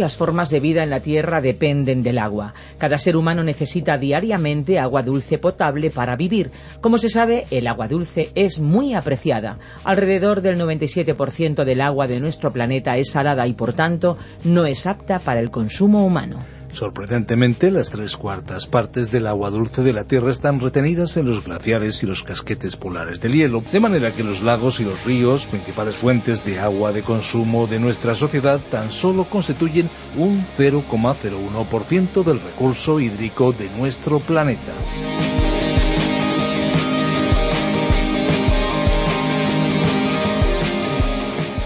Las formas de vida en la Tierra dependen del agua. Cada ser humano necesita diariamente agua dulce potable para vivir. Como se sabe, el agua dulce es muy apreciada. Alrededor del 97% del agua de nuestro planeta es salada y, por tanto, no es apta para el consumo humano. Sorprendentemente, las tres cuartas partes del agua dulce de la Tierra están retenidas en los glaciares y los casquetes polares del hielo, de manera que los lagos y los ríos, principales fuentes de agua de consumo de nuestra sociedad, tan solo constituyen un 0,01% del recurso hídrico de nuestro planeta.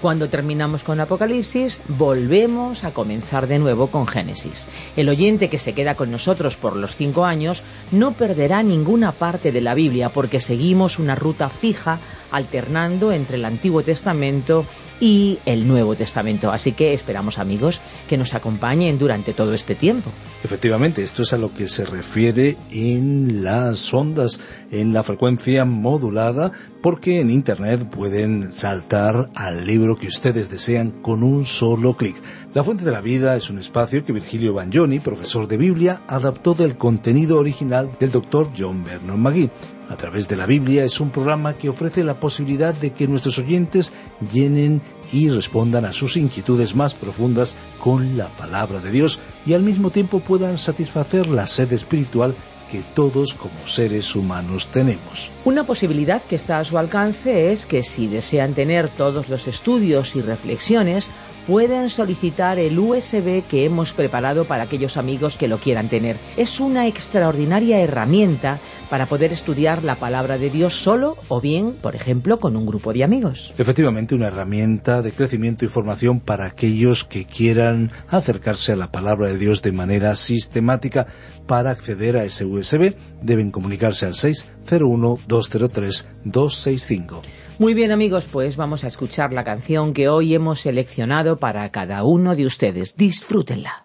Cuando terminamos con Apocalipsis, volvemos a comenzar de nuevo con Génesis. El oyente que se queda con nosotros por los cinco años no perderá ninguna parte de la Biblia porque seguimos una ruta fija alternando entre el Antiguo Testamento y el Nuevo Testamento. Así que esperamos amigos que nos acompañen durante todo este tiempo. Efectivamente, esto es a lo que se refiere en las ondas, en la frecuencia modulada, porque en Internet pueden saltar al libro que ustedes desean con un solo clic. La Fuente de la Vida es un espacio que Virgilio Bagnoni, profesor de Biblia, adaptó del contenido original del doctor John Vernon McGee a través de la Biblia es un programa que ofrece la posibilidad de que nuestros oyentes llenen y respondan a sus inquietudes más profundas con la palabra de Dios y al mismo tiempo puedan satisfacer la sed espiritual que todos como seres humanos tenemos. Una posibilidad que está a su alcance es que si desean tener todos los estudios y reflexiones, pueden solicitar el USB que hemos preparado para aquellos amigos que lo quieran tener. Es una extraordinaria herramienta para poder estudiar la palabra de Dios solo o bien, por ejemplo, con un grupo de amigos. Efectivamente, una herramienta de crecimiento y formación para aquellos que quieran acercarse a la palabra de Dios de manera sistemática. Para acceder a ese USB deben comunicarse al 601 203 265. Muy bien amigos, pues vamos a escuchar la canción que hoy hemos seleccionado para cada uno de ustedes. Disfrútenla.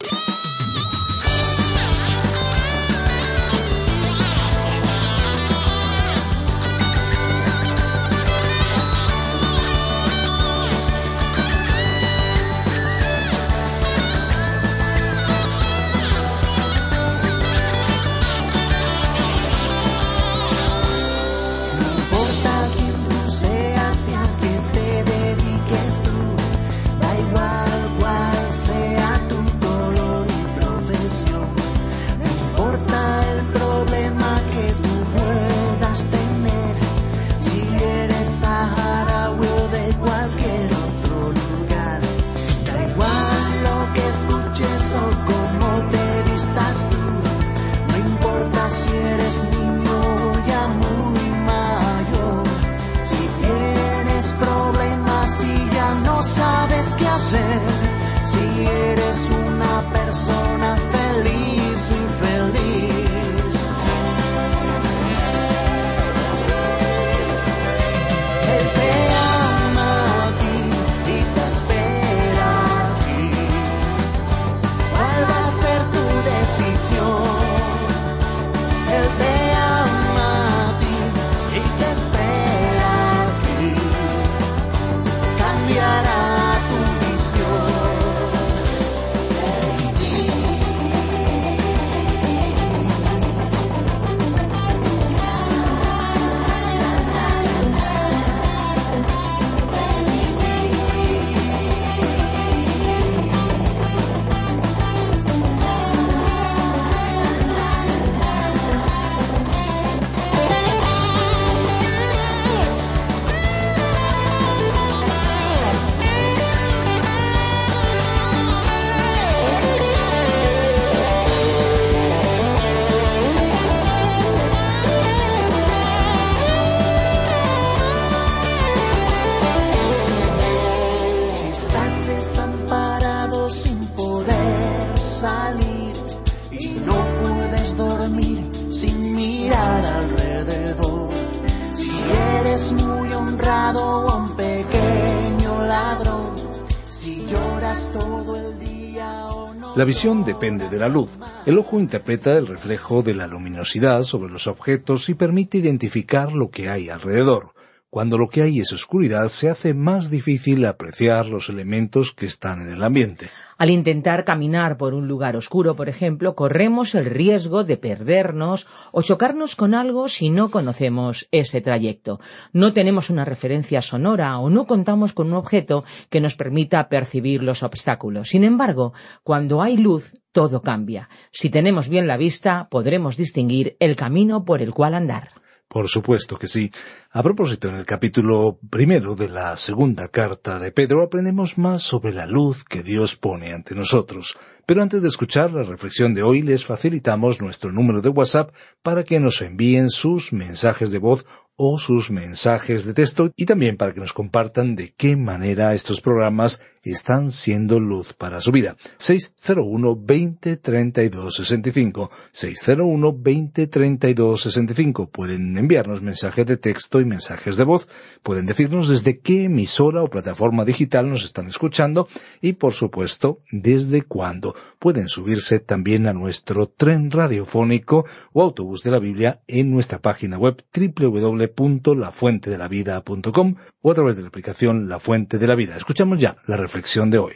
La visión depende de la luz. El ojo interpreta el reflejo de la luminosidad sobre los objetos y permite identificar lo que hay alrededor. Cuando lo que hay es oscuridad, se hace más difícil apreciar los elementos que están en el ambiente. Al intentar caminar por un lugar oscuro, por ejemplo, corremos el riesgo de perdernos o chocarnos con algo si no conocemos ese trayecto. No tenemos una referencia sonora o no contamos con un objeto que nos permita percibir los obstáculos. Sin embargo, cuando hay luz, todo cambia. Si tenemos bien la vista, podremos distinguir el camino por el cual andar. Por supuesto que sí. A propósito, en el capítulo primero de la segunda carta de Pedro aprendemos más sobre la luz que Dios pone ante nosotros. Pero antes de escuchar la reflexión de hoy, les facilitamos nuestro número de WhatsApp para que nos envíen sus mensajes de voz o sus mensajes de texto y también para que nos compartan de qué manera estos programas están siendo luz para su vida. 601 20 32 65 601 20 32 65 pueden enviarnos mensajes de texto y mensajes de voz, pueden decirnos desde qué emisora o plataforma digital nos están escuchando y por supuesto desde cuándo. Pueden subirse también a nuestro tren radiofónico o autobús de la Biblia en nuestra página web www.lafuentedelavida.com o a través de la aplicación La Fuente de la Vida. Escuchamos ya la reflexión de hoy.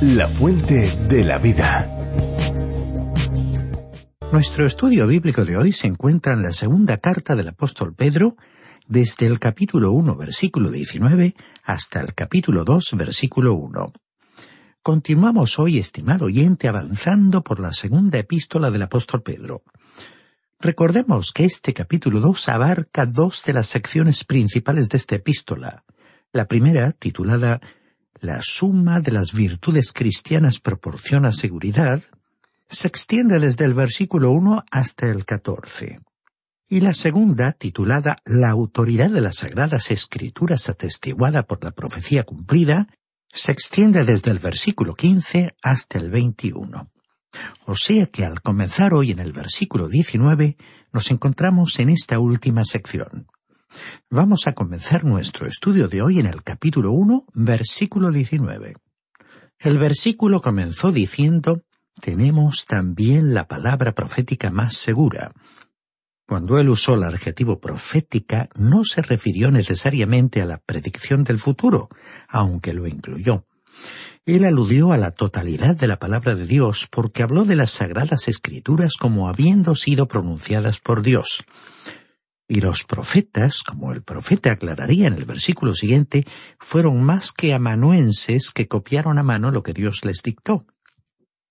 La Fuente de la Vida. Nuestro estudio bíblico de hoy se encuentra en la segunda carta del apóstol Pedro, desde el capítulo 1, versículo 19, hasta el capítulo 2, versículo 1. Continuamos hoy, estimado oyente, avanzando por la segunda epístola del apóstol Pedro. Recordemos que este capítulo 2 abarca dos de las secciones principales de esta epístola. La primera, titulada La suma de las virtudes cristianas proporciona seguridad, se extiende desde el versículo 1 hasta el 14. Y la segunda, titulada La autoridad de las Sagradas Escrituras atestiguada por la profecía cumplida, se extiende desde el versículo 15 hasta el 21. O sea que al comenzar hoy en el versículo 19, nos encontramos en esta última sección. Vamos a comenzar nuestro estudio de hoy en el capítulo 1, versículo 19. El versículo comenzó diciendo, tenemos también la palabra profética más segura. Cuando él usó el adjetivo profética, no se refirió necesariamente a la predicción del futuro, aunque lo incluyó. Él aludió a la totalidad de la palabra de Dios porque habló de las sagradas escrituras como habiendo sido pronunciadas por Dios. Y los profetas, como el profeta aclararía en el versículo siguiente, fueron más que amanuenses que copiaron a mano lo que Dios les dictó.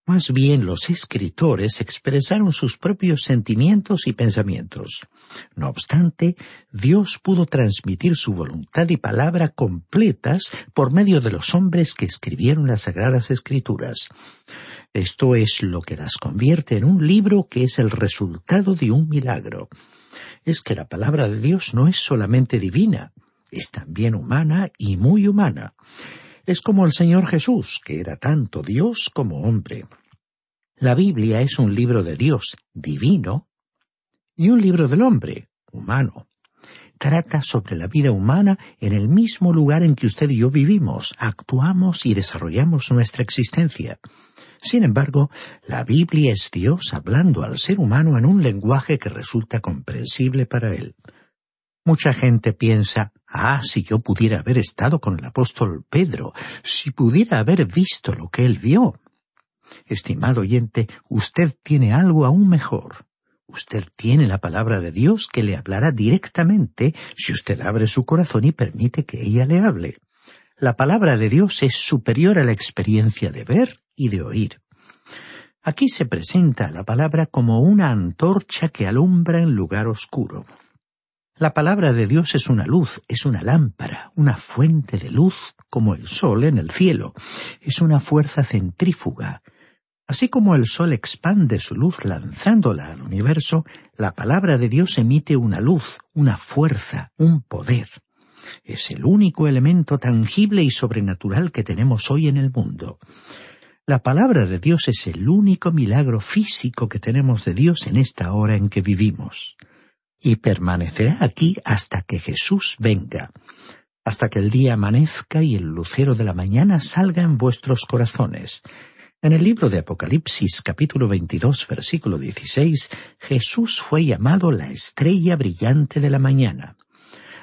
Más bien los escritores expresaron sus propios sentimientos y pensamientos. No obstante, Dios pudo transmitir su voluntad y palabra completas por medio de los hombres que escribieron las Sagradas Escrituras. Esto es lo que las convierte en un libro que es el resultado de un milagro. Es que la palabra de Dios no es solamente divina, es también humana y muy humana. Es como el Señor Jesús, que era tanto Dios como hombre. La Biblia es un libro de Dios, divino, y un libro del hombre, humano. Trata sobre la vida humana en el mismo lugar en que usted y yo vivimos, actuamos y desarrollamos nuestra existencia. Sin embargo, la Biblia es Dios hablando al ser humano en un lenguaje que resulta comprensible para él. Mucha gente piensa, ah, si yo pudiera haber estado con el apóstol Pedro, si pudiera haber visto lo que él vio. Estimado oyente, usted tiene algo aún mejor. Usted tiene la palabra de Dios que le hablará directamente si usted abre su corazón y permite que ella le hable. La palabra de Dios es superior a la experiencia de ver y de oír. Aquí se presenta la palabra como una antorcha que alumbra en lugar oscuro. La palabra de Dios es una luz, es una lámpara, una fuente de luz como el sol en el cielo. Es una fuerza centrífuga. Así como el sol expande su luz lanzándola al universo, la palabra de Dios emite una luz, una fuerza, un poder. Es el único elemento tangible y sobrenatural que tenemos hoy en el mundo. La palabra de Dios es el único milagro físico que tenemos de Dios en esta hora en que vivimos y permanecerá aquí hasta que Jesús venga, hasta que el día amanezca y el lucero de la mañana salga en vuestros corazones. En el libro de Apocalipsis capítulo 22 versículo 16, Jesús fue llamado la estrella brillante de la mañana.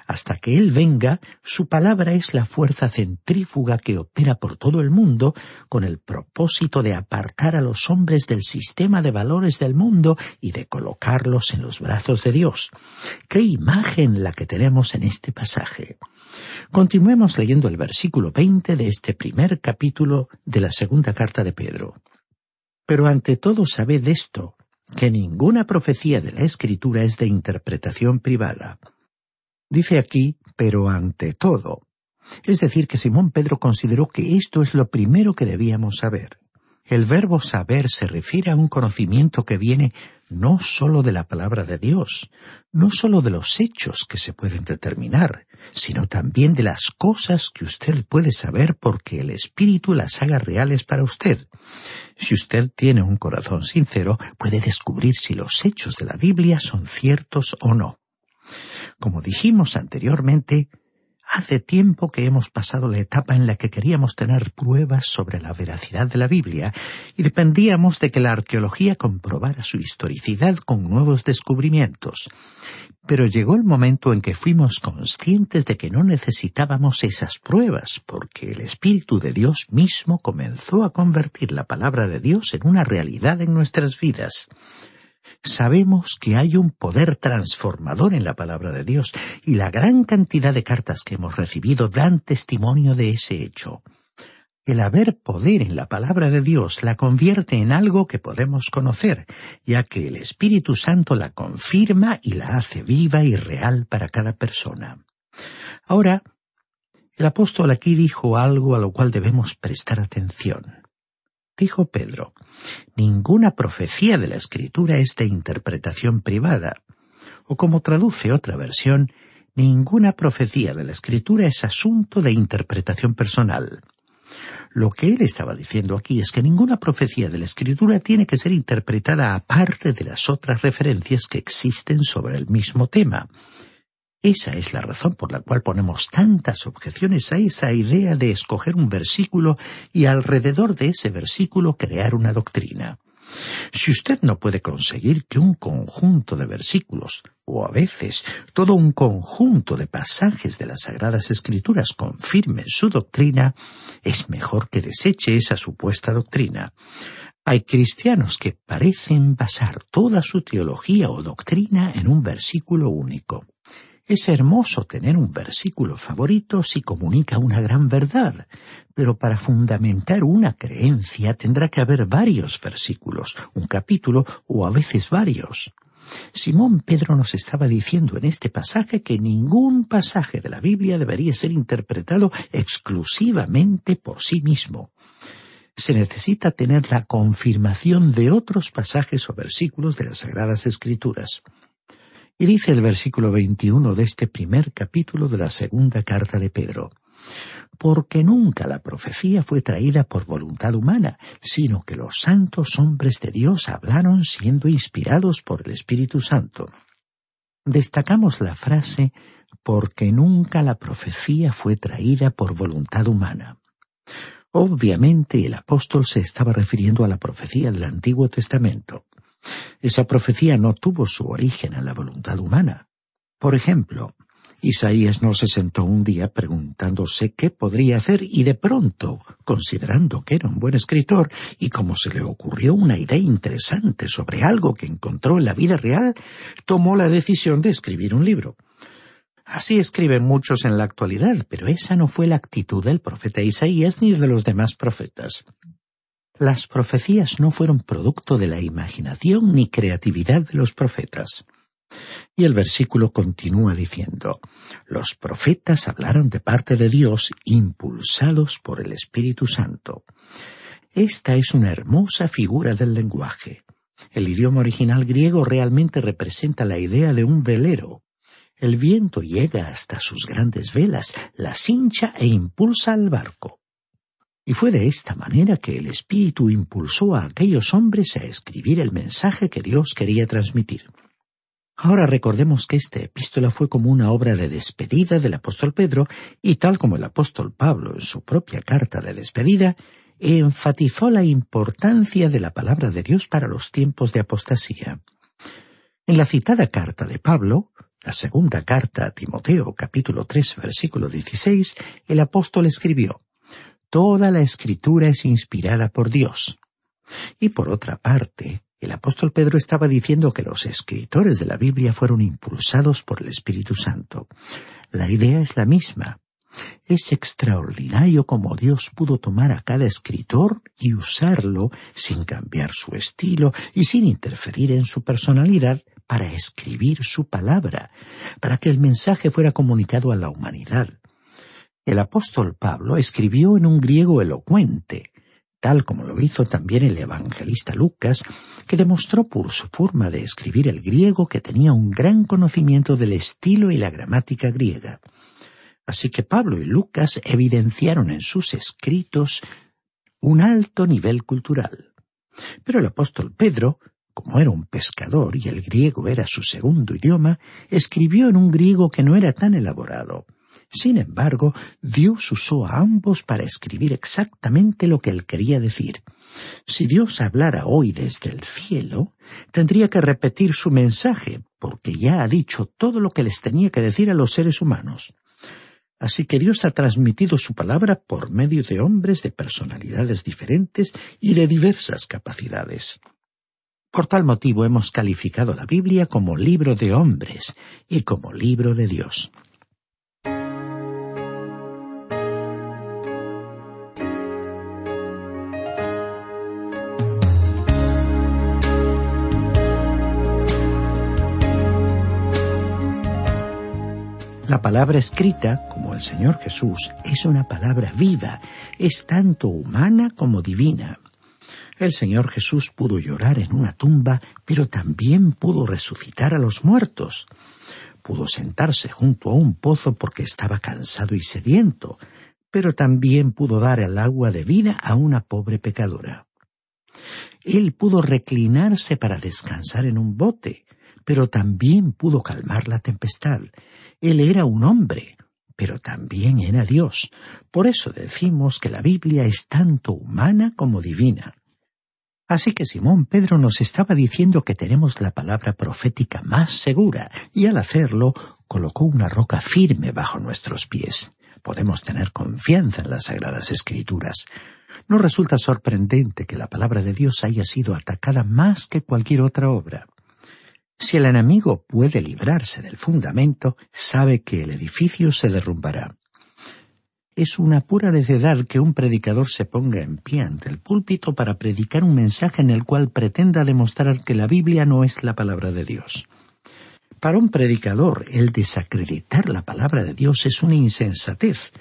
Hasta que Él venga, su palabra es la fuerza centrífuga que opera por todo el mundo con el propósito de apartar a los hombres del sistema de valores del mundo y de colocarlos en los brazos de Dios. ¡Qué imagen la que tenemos en este pasaje! Continuemos leyendo el versículo 20 de este primer capítulo de la segunda carta de Pedro. Pero ante todo sabed esto, que ninguna profecía de la Escritura es de interpretación privada Dice aquí, pero ante todo. Es decir, que Simón Pedro consideró que esto es lo primero que debíamos saber. El verbo saber se refiere a un conocimiento que viene no sólo de la palabra de Dios, no sólo de los hechos que se pueden determinar, sino también de las cosas que usted puede saber porque el Espíritu las haga reales para usted. Si usted tiene un corazón sincero, puede descubrir si los hechos de la Biblia son ciertos o no. Como dijimos anteriormente, hace tiempo que hemos pasado la etapa en la que queríamos tener pruebas sobre la veracidad de la Biblia y dependíamos de que la arqueología comprobara su historicidad con nuevos descubrimientos. Pero llegó el momento en que fuimos conscientes de que no necesitábamos esas pruebas, porque el Espíritu de Dios mismo comenzó a convertir la palabra de Dios en una realidad en nuestras vidas sabemos que hay un poder transformador en la palabra de Dios y la gran cantidad de cartas que hemos recibido dan testimonio de ese hecho. El haber poder en la palabra de Dios la convierte en algo que podemos conocer, ya que el Espíritu Santo la confirma y la hace viva y real para cada persona. Ahora, el apóstol aquí dijo algo a lo cual debemos prestar atención. Dijo Pedro, ninguna profecía de la Escritura es de interpretación privada. O como traduce otra versión, ninguna profecía de la Escritura es asunto de interpretación personal. Lo que él estaba diciendo aquí es que ninguna profecía de la Escritura tiene que ser interpretada aparte de las otras referencias que existen sobre el mismo tema. Esa es la razón por la cual ponemos tantas objeciones a esa idea de escoger un versículo y alrededor de ese versículo crear una doctrina. Si usted no puede conseguir que un conjunto de versículos, o a veces todo un conjunto de pasajes de las Sagradas Escrituras confirmen su doctrina, es mejor que deseche esa supuesta doctrina. Hay cristianos que parecen basar toda su teología o doctrina en un versículo único. Es hermoso tener un versículo favorito si comunica una gran verdad, pero para fundamentar una creencia tendrá que haber varios versículos, un capítulo o a veces varios. Simón Pedro nos estaba diciendo en este pasaje que ningún pasaje de la Biblia debería ser interpretado exclusivamente por sí mismo. Se necesita tener la confirmación de otros pasajes o versículos de las Sagradas Escrituras. Y dice el versículo 21 de este primer capítulo de la segunda carta de Pedro, porque nunca la profecía fue traída por voluntad humana, sino que los santos hombres de Dios hablaron siendo inspirados por el Espíritu Santo. Destacamos la frase porque nunca la profecía fue traída por voluntad humana. Obviamente el apóstol se estaba refiriendo a la profecía del Antiguo Testamento. Esa profecía no tuvo su origen en la voluntad humana. Por ejemplo, Isaías no se sentó un día preguntándose qué podría hacer y de pronto, considerando que era un buen escritor y como se le ocurrió una idea interesante sobre algo que encontró en la vida real, tomó la decisión de escribir un libro. Así escriben muchos en la actualidad, pero esa no fue la actitud del profeta Isaías ni de los demás profetas. Las profecías no fueron producto de la imaginación ni creatividad de los profetas. Y el versículo continúa diciendo, los profetas hablaron de parte de Dios impulsados por el Espíritu Santo. Esta es una hermosa figura del lenguaje. El idioma original griego realmente representa la idea de un velero. El viento llega hasta sus grandes velas, las hincha e impulsa al barco. Y fue de esta manera que el Espíritu impulsó a aquellos hombres a escribir el mensaje que Dios quería transmitir. Ahora recordemos que esta epístola fue como una obra de despedida del apóstol Pedro y tal como el apóstol Pablo en su propia carta de despedida, enfatizó la importancia de la palabra de Dios para los tiempos de apostasía. En la citada carta de Pablo, la segunda carta a Timoteo capítulo 3 versículo 16, el apóstol escribió, Toda la escritura es inspirada por Dios. Y por otra parte, el apóstol Pedro estaba diciendo que los escritores de la Biblia fueron impulsados por el Espíritu Santo. La idea es la misma. Es extraordinario cómo Dios pudo tomar a cada escritor y usarlo sin cambiar su estilo y sin interferir en su personalidad para escribir su palabra, para que el mensaje fuera comunicado a la humanidad. El apóstol Pablo escribió en un griego elocuente, tal como lo hizo también el evangelista Lucas, que demostró por su forma de escribir el griego que tenía un gran conocimiento del estilo y la gramática griega. Así que Pablo y Lucas evidenciaron en sus escritos un alto nivel cultural. Pero el apóstol Pedro, como era un pescador y el griego era su segundo idioma, escribió en un griego que no era tan elaborado, sin embargo, Dios usó a ambos para escribir exactamente lo que él quería decir. Si Dios hablara hoy desde el cielo, tendría que repetir su mensaje, porque ya ha dicho todo lo que les tenía que decir a los seres humanos. Así que Dios ha transmitido su palabra por medio de hombres de personalidades diferentes y de diversas capacidades. Por tal motivo hemos calificado la Biblia como libro de hombres y como libro de Dios. La palabra escrita, como el Señor Jesús, es una palabra viva, es tanto humana como divina. El Señor Jesús pudo llorar en una tumba, pero también pudo resucitar a los muertos. Pudo sentarse junto a un pozo porque estaba cansado y sediento, pero también pudo dar el agua de vida a una pobre pecadora. Él pudo reclinarse para descansar en un bote, pero también pudo calmar la tempestad él era un hombre, pero también era Dios. Por eso decimos que la Biblia es tanto humana como divina. Así que Simón Pedro nos estaba diciendo que tenemos la palabra profética más segura, y al hacerlo colocó una roca firme bajo nuestros pies. Podemos tener confianza en las Sagradas Escrituras. No resulta sorprendente que la palabra de Dios haya sido atacada más que cualquier otra obra. Si el enemigo puede librarse del fundamento, sabe que el edificio se derrumbará. Es una pura necedad que un predicador se ponga en pie ante el púlpito para predicar un mensaje en el cual pretenda demostrar que la Biblia no es la palabra de Dios. Para un predicador, el desacreditar la palabra de Dios es una insensatez,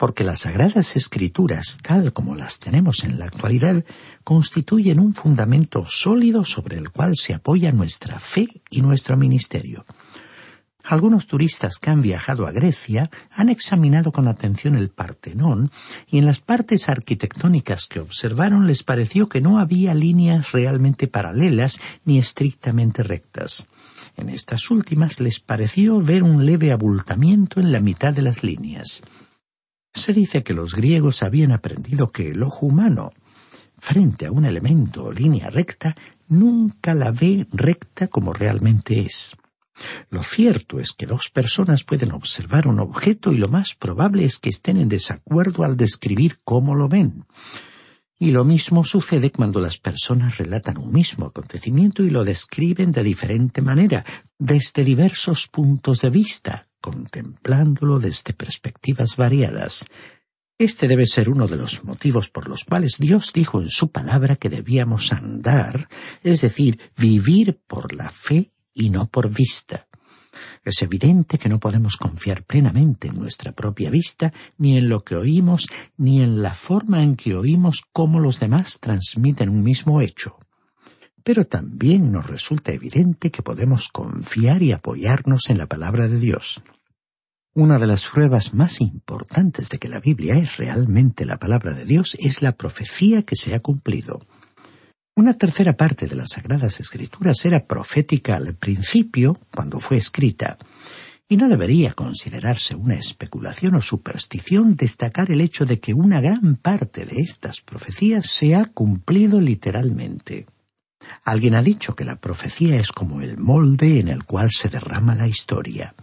porque las sagradas escrituras, tal como las tenemos en la actualidad, constituyen un fundamento sólido sobre el cual se apoya nuestra fe y nuestro ministerio. Algunos turistas que han viajado a Grecia han examinado con atención el Partenón y en las partes arquitectónicas que observaron les pareció que no había líneas realmente paralelas ni estrictamente rectas. En estas últimas les pareció ver un leve abultamiento en la mitad de las líneas. Se dice que los griegos habían aprendido que el ojo humano, frente a un elemento o línea recta, nunca la ve recta como realmente es. Lo cierto es que dos personas pueden observar un objeto y lo más probable es que estén en desacuerdo al describir cómo lo ven. Y lo mismo sucede cuando las personas relatan un mismo acontecimiento y lo describen de diferente manera, desde diversos puntos de vista, contemplándolo desde perspectivas variadas. Este debe ser uno de los motivos por los cuales Dios dijo en su palabra que debíamos andar, es decir, vivir por la fe y no por vista. Es evidente que no podemos confiar plenamente en nuestra propia vista, ni en lo que oímos, ni en la forma en que oímos cómo los demás transmiten un mismo hecho. Pero también nos resulta evidente que podemos confiar y apoyarnos en la palabra de Dios. Una de las pruebas más importantes de que la Biblia es realmente la palabra de Dios es la profecía que se ha cumplido. Una tercera parte de las Sagradas Escrituras era profética al principio, cuando fue escrita, y no debería considerarse una especulación o superstición destacar el hecho de que una gran parte de estas profecías se ha cumplido literalmente. Alguien ha dicho que la profecía es como el molde en el cual se derrama la historia.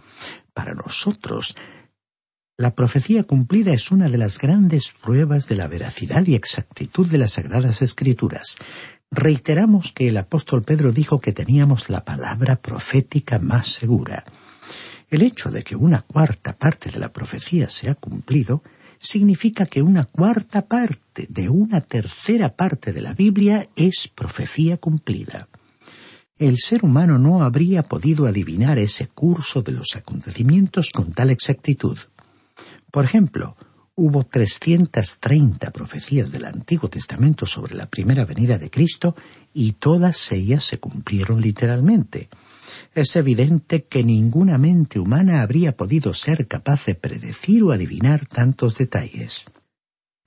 Para nosotros, la profecía cumplida es una de las grandes pruebas de la veracidad y exactitud de las Sagradas Escrituras. Reiteramos que el apóstol Pedro dijo que teníamos la palabra profética más segura. El hecho de que una cuarta parte de la profecía se ha cumplido significa que una cuarta parte de una tercera parte de la Biblia es profecía cumplida. El ser humano no habría podido adivinar ese curso de los acontecimientos con tal exactitud. Por ejemplo, hubo 330 profecías del Antiguo Testamento sobre la primera venida de Cristo y todas ellas se cumplieron literalmente. Es evidente que ninguna mente humana habría podido ser capaz de predecir o adivinar tantos detalles.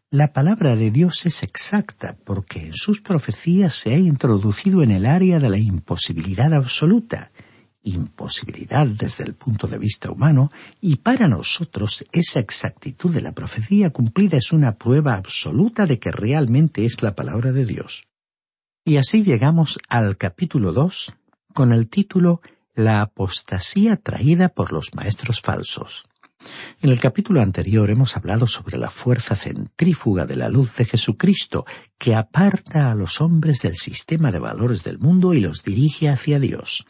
La palabra de Dios es exacta porque en sus profecías se ha introducido en el área de la imposibilidad absoluta, imposibilidad desde el punto de vista humano, y para nosotros esa exactitud de la profecía cumplida es una prueba absoluta de que realmente es la palabra de Dios. Y así llegamos al capítulo 2 con el título La apostasía traída por los maestros falsos. En el capítulo anterior hemos hablado sobre la fuerza centrífuga de la luz de Jesucristo, que aparta a los hombres del sistema de valores del mundo y los dirige hacia Dios.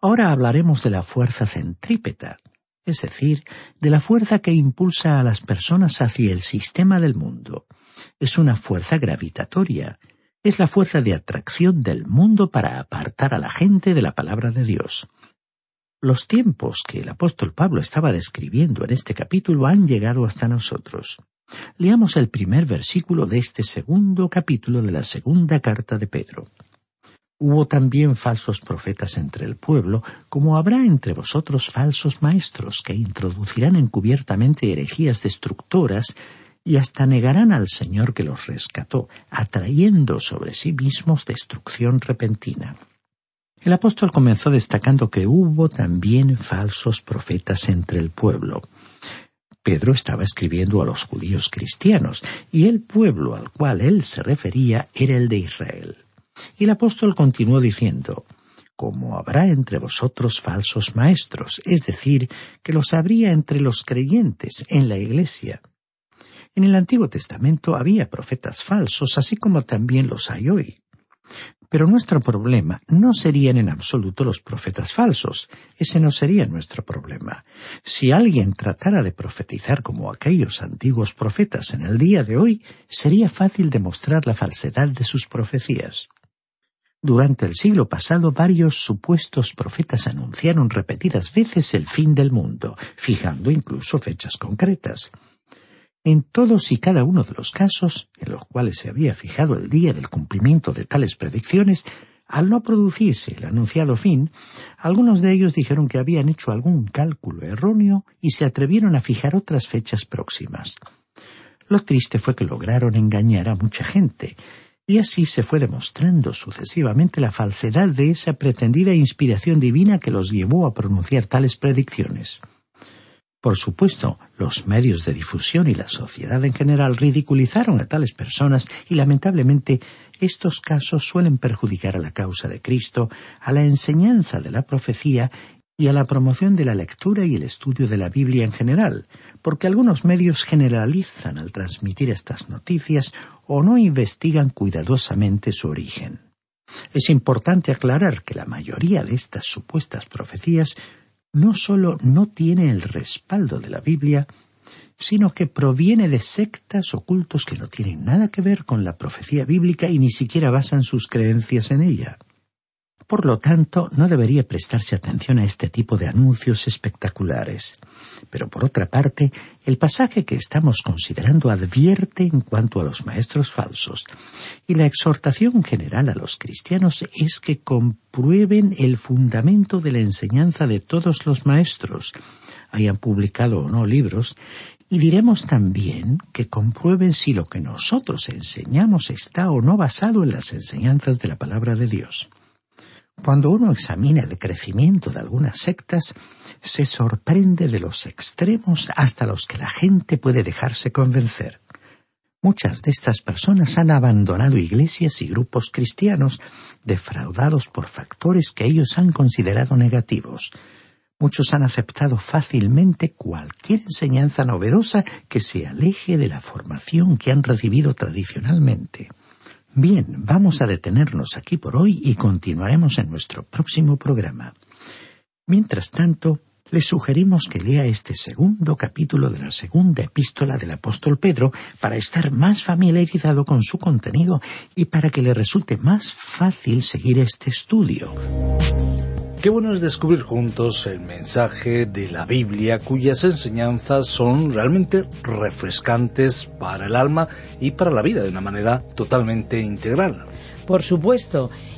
Ahora hablaremos de la fuerza centrípeta, es decir, de la fuerza que impulsa a las personas hacia el sistema del mundo. Es una fuerza gravitatoria, es la fuerza de atracción del mundo para apartar a la gente de la palabra de Dios. Los tiempos que el apóstol Pablo estaba describiendo en este capítulo han llegado hasta nosotros. Leamos el primer versículo de este segundo capítulo de la segunda carta de Pedro. Hubo también falsos profetas entre el pueblo, como habrá entre vosotros falsos maestros que introducirán encubiertamente herejías destructoras y hasta negarán al Señor que los rescató, atrayendo sobre sí mismos destrucción repentina. El apóstol comenzó destacando que hubo también falsos profetas entre el pueblo. Pedro estaba escribiendo a los judíos cristianos, y el pueblo al cual él se refería era el de Israel. Y el apóstol continuó diciendo, como habrá entre vosotros falsos maestros, es decir, que los habría entre los creyentes en la Iglesia. En el Antiguo Testamento había profetas falsos, así como también los hay hoy. Pero nuestro problema no serían en absoluto los profetas falsos, ese no sería nuestro problema. Si alguien tratara de profetizar como aquellos antiguos profetas en el día de hoy, sería fácil demostrar la falsedad de sus profecías. Durante el siglo pasado varios supuestos profetas anunciaron repetidas veces el fin del mundo, fijando incluso fechas concretas. En todos y cada uno de los casos en los cuales se había fijado el día del cumplimiento de tales predicciones, al no producirse el anunciado fin, algunos de ellos dijeron que habían hecho algún cálculo erróneo y se atrevieron a fijar otras fechas próximas. Lo triste fue que lograron engañar a mucha gente, y así se fue demostrando sucesivamente la falsedad de esa pretendida inspiración divina que los llevó a pronunciar tales predicciones. Por supuesto, los medios de difusión y la sociedad en general ridiculizaron a tales personas y lamentablemente estos casos suelen perjudicar a la causa de Cristo, a la enseñanza de la profecía y a la promoción de la lectura y el estudio de la Biblia en general, porque algunos medios generalizan al transmitir estas noticias o no investigan cuidadosamente su origen. Es importante aclarar que la mayoría de estas supuestas profecías no sólo no tiene el respaldo de la Biblia, sino que proviene de sectas ocultos que no tienen nada que ver con la profecía bíblica y ni siquiera basan sus creencias en ella. Por lo tanto, no debería prestarse atención a este tipo de anuncios espectaculares. Pero por otra parte, el pasaje que estamos considerando advierte en cuanto a los maestros falsos, y la exhortación general a los cristianos es que comprueben el fundamento de la enseñanza de todos los maestros, hayan publicado o no libros, y diremos también que comprueben si lo que nosotros enseñamos está o no basado en las enseñanzas de la palabra de Dios. Cuando uno examina el crecimiento de algunas sectas, se sorprende de los extremos hasta los que la gente puede dejarse convencer. Muchas de estas personas han abandonado iglesias y grupos cristianos, defraudados por factores que ellos han considerado negativos. Muchos han aceptado fácilmente cualquier enseñanza novedosa que se aleje de la formación que han recibido tradicionalmente. Bien, vamos a detenernos aquí por hoy y continuaremos en nuestro próximo programa. Mientras tanto, le sugerimos que lea este segundo capítulo de la segunda epístola del apóstol Pedro para estar más familiarizado con su contenido y para que le resulte más fácil seguir este estudio. Qué bueno es descubrir juntos el mensaje de la Biblia cuyas enseñanzas son realmente refrescantes para el alma y para la vida de una manera totalmente integral. Por supuesto.